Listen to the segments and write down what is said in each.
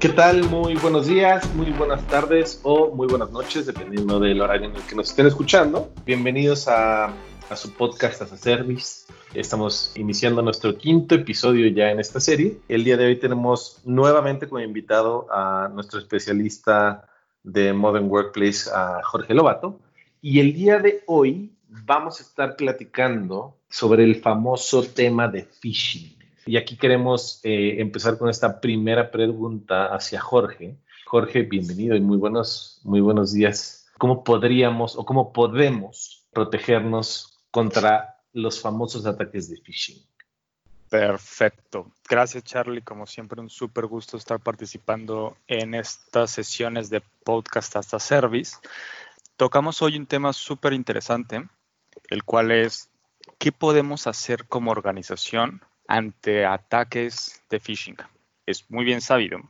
¿Qué tal? Muy buenos días, muy buenas tardes o muy buenas noches, dependiendo del horario en el que nos estén escuchando. Bienvenidos a, su podcast As a Service. Estamos iniciando nuestro quinto episodio ya en esta serie. El día de hoy tenemos nuevamente como invitado a nuestro especialista de Modern Workplace, a Jorge Lobato. Y el día de hoy vamos a estar platicando sobre el famoso tema de phishing. Y aquí queremos eh, empezar con esta primera pregunta hacia Jorge. Jorge, bienvenido y muy buenos, muy buenos días. ¿Cómo podríamos o cómo podemos protegernos contra los famosos ataques de phishing? Perfecto. Gracias, Charlie. Como siempre, un súper gusto estar participando en estas sesiones de podcast hasta service. Tocamos hoy un tema súper interesante, el cual es qué podemos hacer como organización ante ataques de phishing. Es muy bien sabido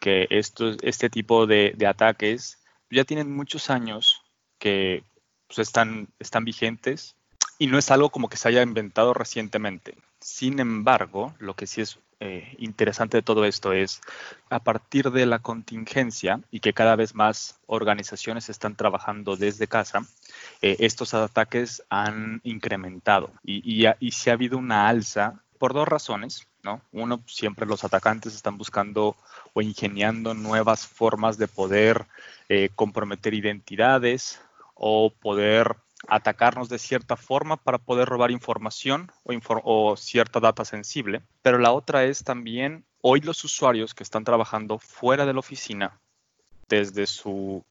que este tipo de, ataques ya tienen muchos años que pues, están, están vigentes y no es algo como que se haya inventado recientemente. Sin embargo, lo que sí es eh, interesante de todo esto es a partir de la contingencia y que cada vez más organizaciones están trabajando desde casa, eh, estos ataques han incrementado y, y, y ha habido una alza por dos razones. ¿no? Uno, siempre los atacantes están buscando o ingeniando nuevas formas de poder eh, comprometer identidades o poder atacarnos de cierta forma para poder robar información o, cierta data sensible. Pero la otra es también hoy los usuarios que están trabajando fuera de la oficina, desde su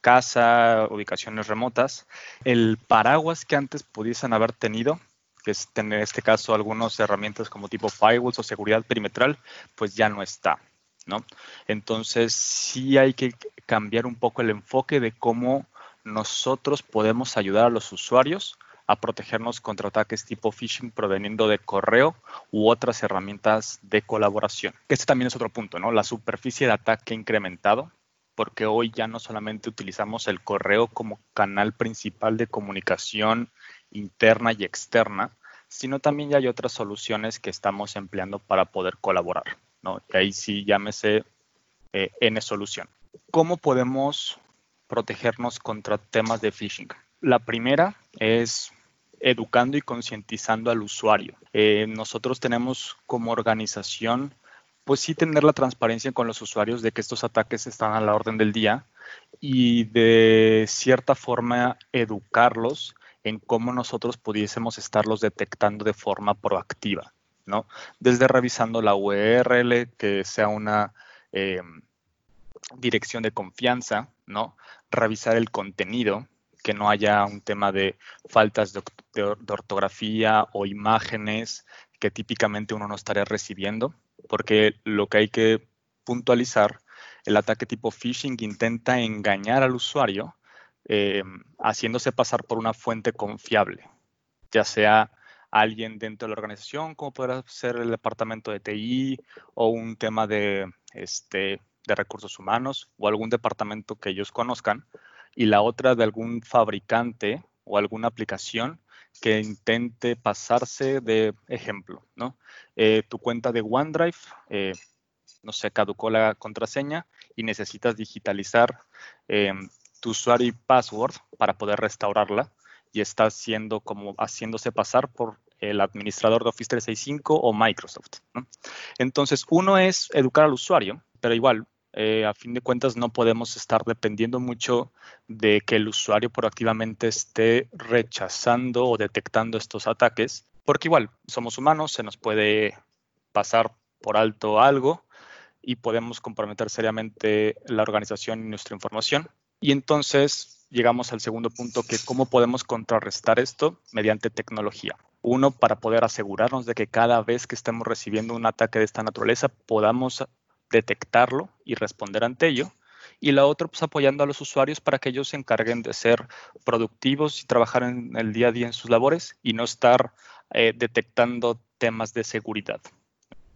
casa, ubicaciones remotas, el paraguas que antes pudiesen haber tenido, que es en este caso algunas herramientas como tipo firewalls o seguridad perimetral, pues ya no está. ¿no? Entonces sí hay que cambiar un poco el enfoque de cómo nosotros podemos ayudar a los usuarios a protegernos contra ataques tipo phishing proveniendo de correo u otras herramientas de colaboración. Este también es otro punto, ¿no? La superficie de ataque incrementado, porque hoy ya no solamente utilizamos el correo como canal principal de comunicación interna y externa, sino también ya hay otras soluciones que estamos empleando para poder colaborar, ¿no? Y ahí sí llámese eh, N solución. ¿Cómo podemos protegernos contra temas de phishing. La primera es educando y concientizando al usuario. Eh, nosotros tenemos como organización, pues sí tener la transparencia con los usuarios de que estos ataques están a la orden del día y de cierta forma educarlos en cómo nosotros pudiésemos estarlos detectando de forma proactiva, ¿no? Desde revisando la URL, que sea una eh, dirección de confianza, ¿no? revisar el contenido, que no haya un tema de faltas de, ortografía o imágenes que típicamente uno no estaría recibiendo, porque lo que hay que puntualizar, el ataque tipo phishing intenta engañar al usuario eh, haciéndose pasar por una fuente confiable, ya sea alguien dentro de la organización, como podrá ser el departamento de TI o un tema de este, de recursos humanos o algún departamento que ellos conozcan y la otra de algún fabricante o alguna aplicación que intente pasarse de ejemplo, ¿no? Eh, tu cuenta de OneDrive, eh, no sé, caducó la contraseña y necesitas digitalizar em, tu usuario y password para poder restaurarla y está haciendo como haciéndose pasar por el administrador de Office 365 o Microsoft. Entonces, uno es educar al usuario, pero igual, eh, a fin de cuentas no podemos estar dependiendo mucho de que el usuario proactivamente esté rechazando o detectando estos ataques, porque igual somos humanos, se nos puede pasar por alto algo y podemos comprometer seriamente la organización y nuestra información. Y entonces llegamos al segundo punto, que cómo podemos contrarrestar esto mediante tecnología. Uno, para poder asegurarnos de que cada vez que estemos recibiendo un ataque de esta naturaleza podamos detectarlo y responder ante ello. Y la otra, pues apoyando a los usuarios para que ellos se encarguen de ser productivos y trabajar en el día a día en sus labores y no estar eh, detectando temas de seguridad.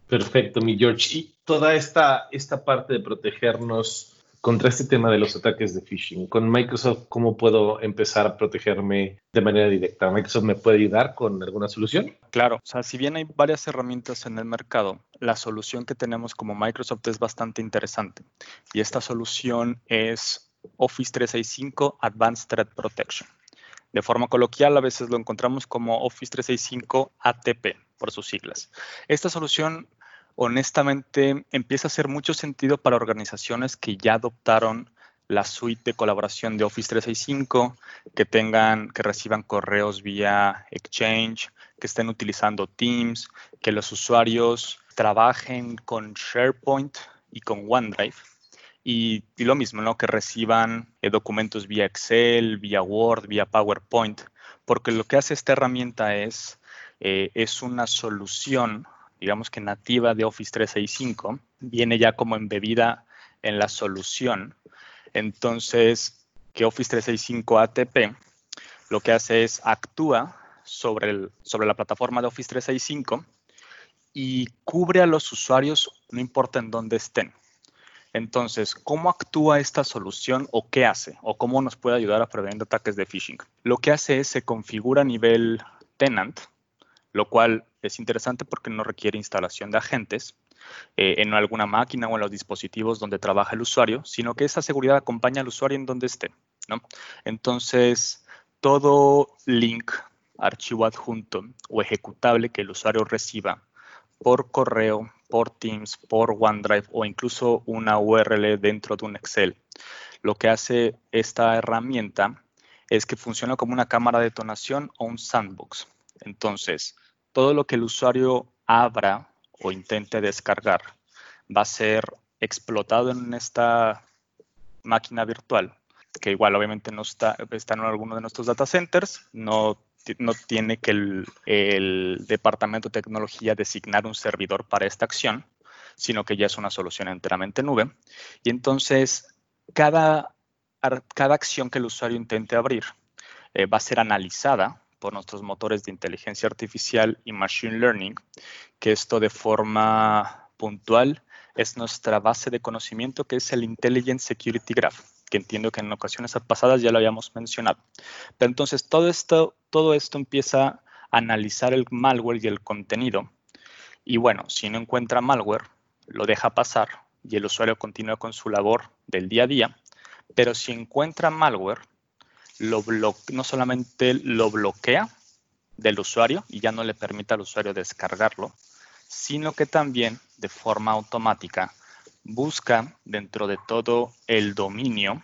Perfecto, mi George. Y toda esta, esta parte de protegernos contra este tema de los ataques de phishing. Con Microsoft, ¿cómo puedo empezar a protegerme de manera directa? ¿Microsoft me puede ayudar con alguna solución? Claro, o sea, si bien hay varias herramientas en el mercado, la solución que tenemos como Microsoft es bastante interesante. Y esta solución es Office 365 Advanced Threat Protection. De forma coloquial, a veces lo encontramos como Office 365 ATP, por sus siglas. Esta solución honestamente empieza a hacer mucho sentido para organizaciones que ya adoptaron la suite de colaboración de Office 365, que tengan, que reciban correos vía Exchange, que estén utilizando Teams, que los usuarios trabajen con SharePoint y con OneDrive. Y, lo mismo, ¿no? Que reciban eh, documentos vía Excel, vía Word, vía PowerPoint, porque lo que hace esta herramienta es, eh, es una solución digamos que nativa de Office 365, viene ya como embebida en la solución. Entonces, que Office 365 ATP lo que hace es actúa sobre, el, sobre la plataforma de Office 365 y cubre a los usuarios no importa en dónde estén. Entonces, ¿cómo actúa esta solución o qué hace? ¿O cómo nos puede ayudar a prevenir ataques de phishing? Lo que hace es se configura a nivel tenant, lo cual es interesante porque no requiere instalación de agentes eh, en alguna máquina o en los dispositivos donde trabaja el usuario, sino que esa seguridad acompaña al usuario en donde esté. Entonces, todo link, archivo adjunto o ejecutable que el usuario reciba por correo, por Teams, por OneDrive o incluso una URL dentro de un Excel, lo que hace esta herramienta es que funciona como una cámara de detonación o un sandbox. Entonces, todo lo que el usuario abra o intente descargar va a ser explotado en esta máquina virtual, que igual obviamente no está, está en alguno de nuestros data centers, no, no tiene que el, departamento de tecnología designar un servidor para esta acción, sino que ya es una solución enteramente nube. Y entonces, cada, cada acción que el usuario intente abrir eh, va a ser analizada por nuestros motores de inteligencia artificial y machine learning, que esto de forma puntual es nuestra base de conocimiento que es el Intelligent Security Graph, que entiendo que en ocasiones pasadas ya lo habíamos mencionado. Pero entonces todo esto, todo esto empieza a analizar el malware y el contenido. Y bueno, si no encuentra malware, lo deja pasar y el usuario continúa con su labor del día a día. Pero si encuentra malware, no solamente lo bloquea del usuario y ya no le permite al usuario descargarlo, sino que también de forma automática busca dentro de todo el dominio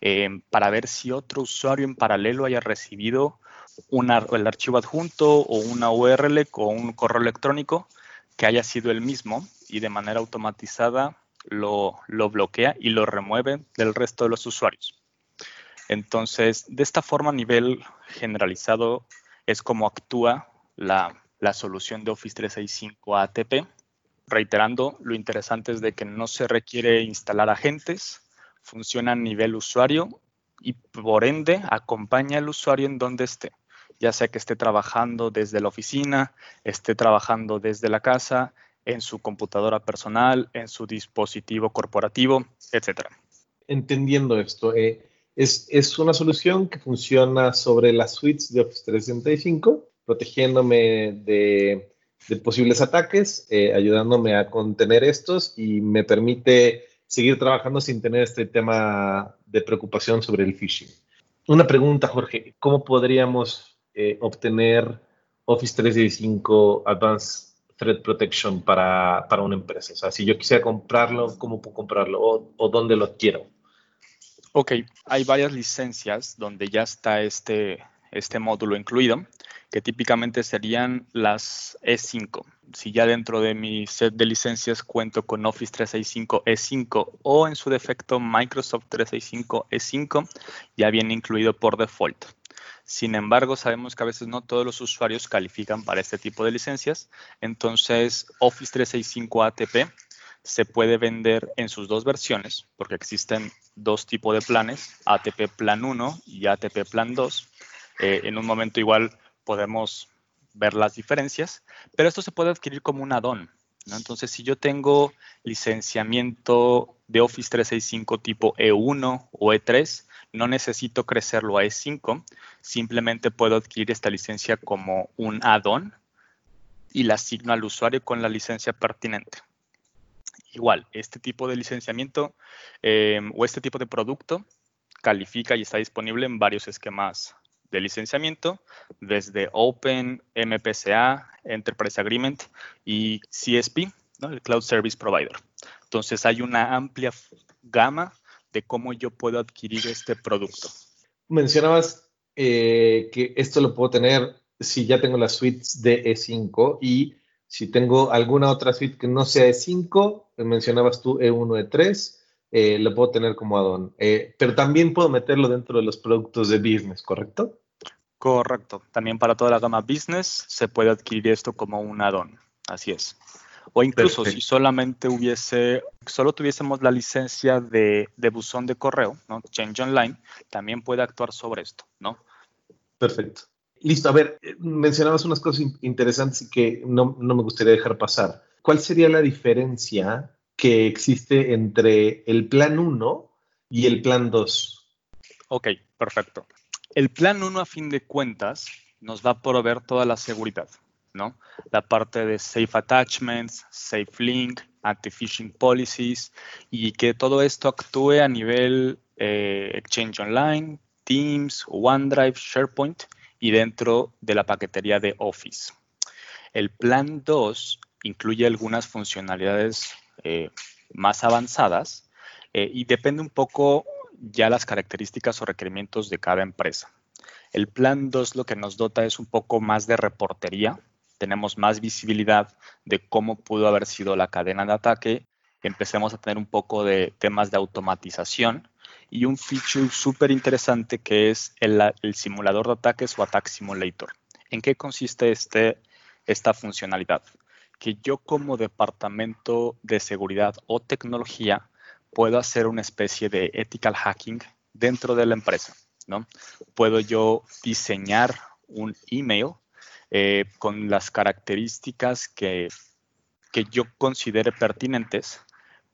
eh, para ver si otro usuario en paralelo haya recibido el archivo adjunto o una URL con un correo electrónico que haya sido el mismo y de manera automatizada lo bloquea y lo remueve del resto de los usuarios. Entonces, de esta forma, a nivel generalizado, es como actúa la, solución de Office 365 ATP. Reiterando, lo interesante es de que no se requiere instalar agentes, funciona a nivel usuario y por ende acompaña al usuario en donde esté, ya sea que esté trabajando desde la oficina, esté trabajando desde la casa, en su computadora personal, en su dispositivo corporativo, etc. Entendiendo esto, eh, es, una solución que funciona sobre las suites de Office 365, protegiéndome de, posibles ataques, eh, ayudándome a contener estos y me permite seguir trabajando sin tener este tema de preocupación sobre el phishing. Una pregunta, Jorge, ¿cómo podríamos eh, obtener Office 365 Advanced Threat Protection para, una empresa? O sea, si yo quisiera comprarlo, ¿cómo puedo comprarlo? ¿O, o dónde lo quiero? Ok, hay varias licencias donde ya está este, este módulo incluido, que típicamente serían las E5. Si ya dentro de mi set de licencias cuento con Office 365 E5 o en su defecto Microsoft 365 E5, ya viene incluido por default. Sin embargo, sabemos que a veces no todos los usuarios califican para este tipo de licencias. Entonces, Office 365 ATP se puede vender en sus dos versiones, porque existen dos tipos de planes, ATP Plan 1 y ATP Plan 2. Eh, en un momento igual podemos ver las diferencias, pero esto se puede adquirir como un add-on. Entonces, si yo tengo licenciamiento de Office 365 tipo E1 o E3, no necesito crecerlo a E5, simplemente puedo adquirir esta licencia como un add-on y la asigno al usuario con la licencia pertinente. Igual, este tipo de licenciamiento eh, o este tipo de producto califica y está disponible en varios esquemas de licenciamiento, desde Open, MPCA, Enterprise Agreement y CSP, el Cloud Service Provider. Entonces hay una amplia gama de cómo yo puedo adquirir este producto. Mencionabas eh, que esto lo puedo tener si ya tengo las suites de E5 y si tengo alguna otra suite que no sea E5, mencionabas tú E1, E3, eh, lo puedo tener como add-on. Eh, pero también puedo meterlo dentro de los productos de business, ¿correcto? Correcto. También para toda la gama business se puede adquirir esto como un add-on. Así es. O incluso si solamente hubiese, solo tuviésemos la licencia de, de buzón de correo, ¿no? Change Online, también puede actuar sobre esto, ¿no? Perfecto. Listo, a ver, eh, mencionabas unas cosas interesantes que no, no me gustaría dejar pasar. ¿Cuál sería la diferencia que existe entre el plan 1 y el plan 2? Ok, perfecto. El plan 1, a fin de cuentas, nos va a proveer toda la seguridad, ¿no? La parte de safe attachments, safe link, anti-phishing policies y que todo esto actúe a nivel eh, Exchange Online, Teams, OneDrive, SharePoint y dentro de la paquetería de Office. El plan 2 incluye algunas funcionalidades eh, más avanzadas eh, y depende un poco ya las características o requerimientos de cada empresa. El plan 2 lo que nos dota es un poco más de reportería, tenemos más visibilidad de cómo pudo haber sido la cadena de ataque, empecemos a tener un poco de temas de automatización y un feature súper interesante que es el, simulador de ataques o Attack Simulator. ¿En qué consiste este, esta funcionalidad? Que yo como departamento de seguridad o tecnología puedo hacer una especie de ethical hacking dentro de la empresa. ¿no? Puedo yo diseñar un email eh, con las características que, que yo considere pertinentes,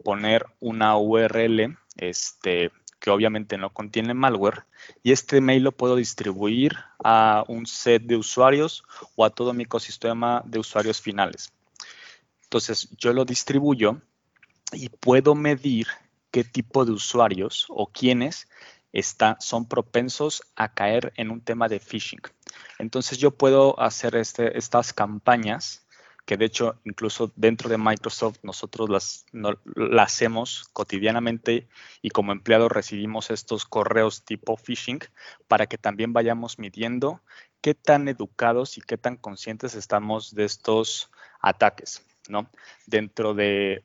poner una URL este, que obviamente no contiene malware, y este mail lo puedo distribuir a un set de usuarios o a todo mi ecosistema de usuarios finales. Entonces, yo lo distribuyo y puedo medir qué tipo de usuarios o quiénes son propensos a caer en un tema de phishing. Entonces, yo puedo hacer este, estas campañas que de hecho incluso dentro de Microsoft nosotros las, hacemos cotidianamente y como empleados recibimos estos correos tipo phishing para que también vayamos midiendo qué tan educados y qué tan conscientes estamos de estos ataques. ¿no? Dentro de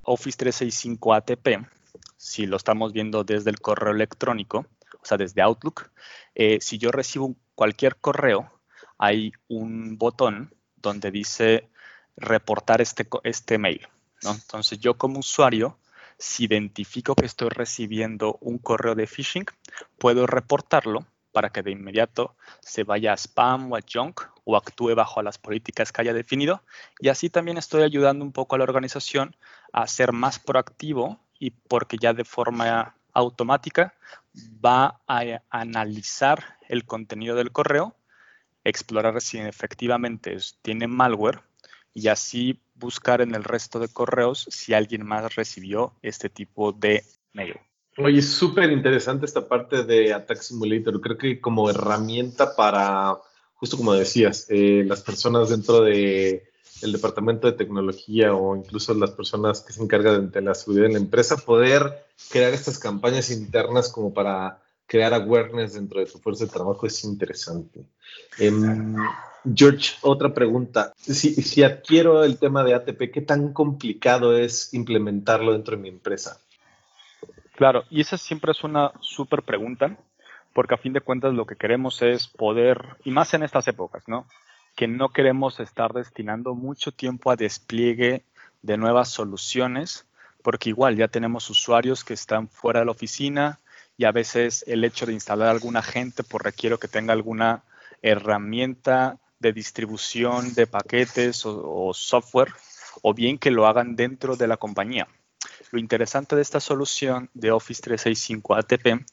Office 365 ATP, si lo estamos viendo desde el correo electrónico, o sea, desde Outlook, eh, si yo recibo cualquier correo, hay un botón donde dice reportar este, este mail. Entonces yo como usuario, si identifico que estoy recibiendo un correo de phishing, puedo reportarlo para que de inmediato se vaya a spam o a junk o actúe bajo las políticas que haya definido. Y así también estoy ayudando un poco a la organización a ser más proactivo y porque ya de forma automática va a analizar el contenido del correo, explorar si efectivamente tiene malware y así buscar en el resto de correos si alguien más recibió este tipo de mail. Oye, es súper interesante esta parte de Attack Simulator. Creo que como herramienta para, justo como decías, eh, las personas dentro de departamento de tecnología o incluso las personas que se encargan de la seguridad en la empresa, poder crear estas campañas internas como para crear awareness dentro de tu fuerza de trabajo es interesante. Em, George, otra pregunta. Si, adquiero el tema de ATP, ¿qué tan complicado es implementarlo dentro de mi empresa? Claro, y esa siempre es una súper pregunta, porque a fin de cuentas lo que queremos es poder, y más en estas épocas, ¿no? Que no queremos estar destinando mucho tiempo a despliegue de nuevas soluciones, porque igual ya tenemos usuarios que están fuera de la oficina y a veces el hecho de instalar alguna agente pues requiero que tenga alguna herramienta de distribución de paquetes o, software o bien que lo hagan dentro de la compañía. Lo interesante de esta solución de Office 365 ATP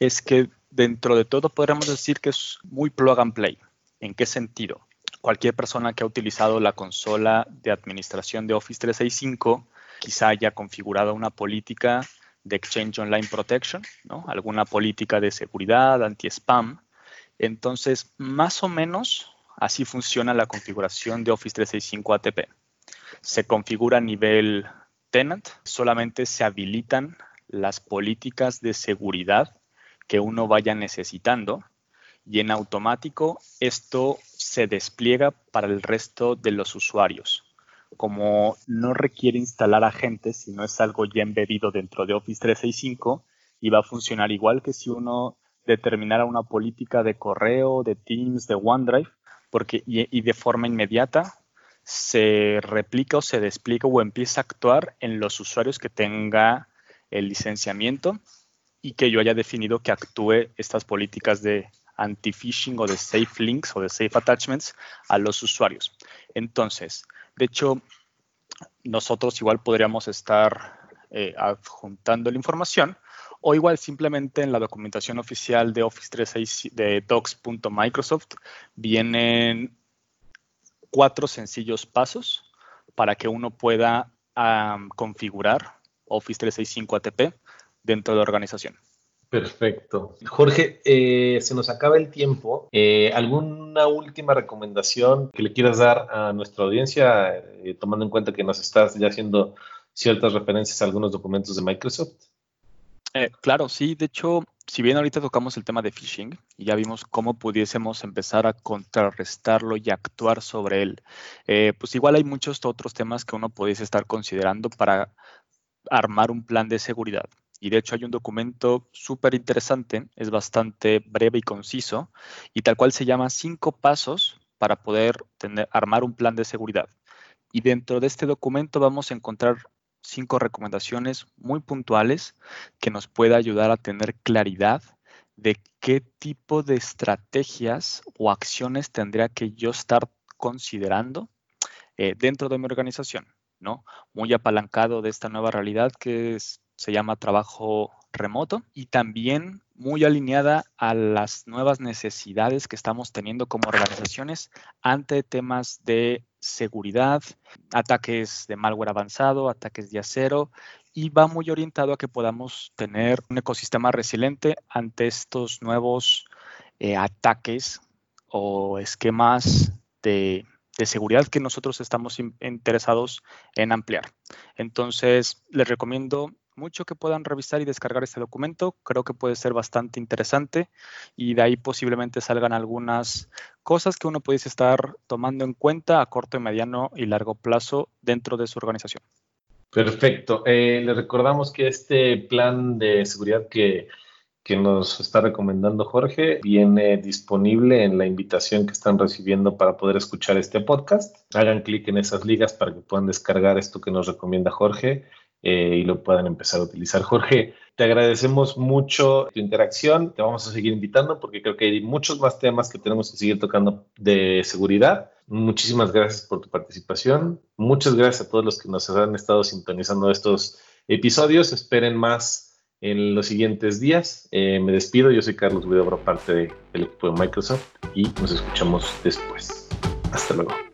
es que dentro de todo podríamos decir que es muy plug and play. ¿En qué sentido? Cualquier persona que ha utilizado la consola de administración de Office 365 quizá haya configurado una política de Exchange Online Protection, ¿no? alguna política de seguridad, anti-spam. Entonces, más o menos así funciona la configuración de Office 365 ATP. Se configura a nivel tenant, solamente se habilitan las políticas de seguridad que uno vaya necesitando y en automático esto se despliega para el resto de los usuarios. Como no requiere instalar agentes, sino es algo ya embebido dentro de Office 365 y va a funcionar igual que si uno determinara una política de correo, de Teams, de OneDrive, porque y, de forma inmediata se replica o se despliega o empieza a actuar en los usuarios que tenga el licenciamiento y que yo haya definido que actúe estas políticas de anti-phishing o de safe links o de safe attachments a los usuarios. Entonces, de hecho, nosotros igual podríamos estar eh, adjuntando la información o igual simplemente en la documentación oficial de Office 365 de docs.microsoft vienen cuatro sencillos pasos para que uno pueda configurar Office 365 ATP dentro de la organización. Perfecto. Jorge, eh, se nos acaba el tiempo. Eh, ¿Alguna última recomendación que le quieras dar a nuestra audiencia, tomando en cuenta que nos estás ya haciendo ciertas referencias a algunos documentos de Microsoft? claro, sí. De hecho, si bien ahorita tocamos el tema de phishing y ya vimos cómo pudiésemos empezar a contrarrestarlo y actuar sobre él, pues igual hay muchos otros temas que uno pudiese estar considerando para armar un plan de seguridad. Y de hecho hay un documento súper interesante, es bastante breve y conciso, y tal cual se llama cinco pasos para poder armar un plan de seguridad. Y dentro de este documento vamos a encontrar cinco recomendaciones muy puntuales que nos pueda ayudar a tener claridad de qué tipo de estrategias o acciones tendría que yo estar considerando eh, dentro de mi organización, ¿no? Muy apalancado de esta nueva realidad que se llama trabajo remoto y también muy alineada a las nuevas necesidades que estamos teniendo como organizaciones ante temas de seguridad, ataques de malware avanzado, ataques de acero y va muy orientado a que podamos tener un ecosistema resiliente ante estos nuevos eh, ataques o esquemas de, de seguridad que nosotros estamos interesados en ampliar. Entonces, les recomiendo mucho que puedan revisar y descargar este documento. Creo que puede ser bastante interesante y de ahí posiblemente salgan algunas cosas que uno pudiese estar tomando en cuenta a corto, mediano y largo plazo dentro de su organización. Perfecto. Eh, les recordamos que este plan de seguridad que, que nos está recomendando Jorge viene disponible en la invitación que están recibiendo para poder escuchar este podcast. Hagan clic en esas ligas para que puedan descargar esto que nos recomienda Jorge eh, y lo puedan empezar a utilizar. Jorge, te agradecemos mucho tu interacción. Te vamos a seguir invitando porque creo que hay muchos más temas que tenemos que seguir tocando de seguridad. Muchísimas gracias por tu participación. Muchas gracias a todos los que nos han estado sintonizando estos episodios. Esperen más en los siguientes días. Eh, me despido. Yo soy Carlos Guidobro, parte del equipo de Microsoft y nos escuchamos después. Hasta luego.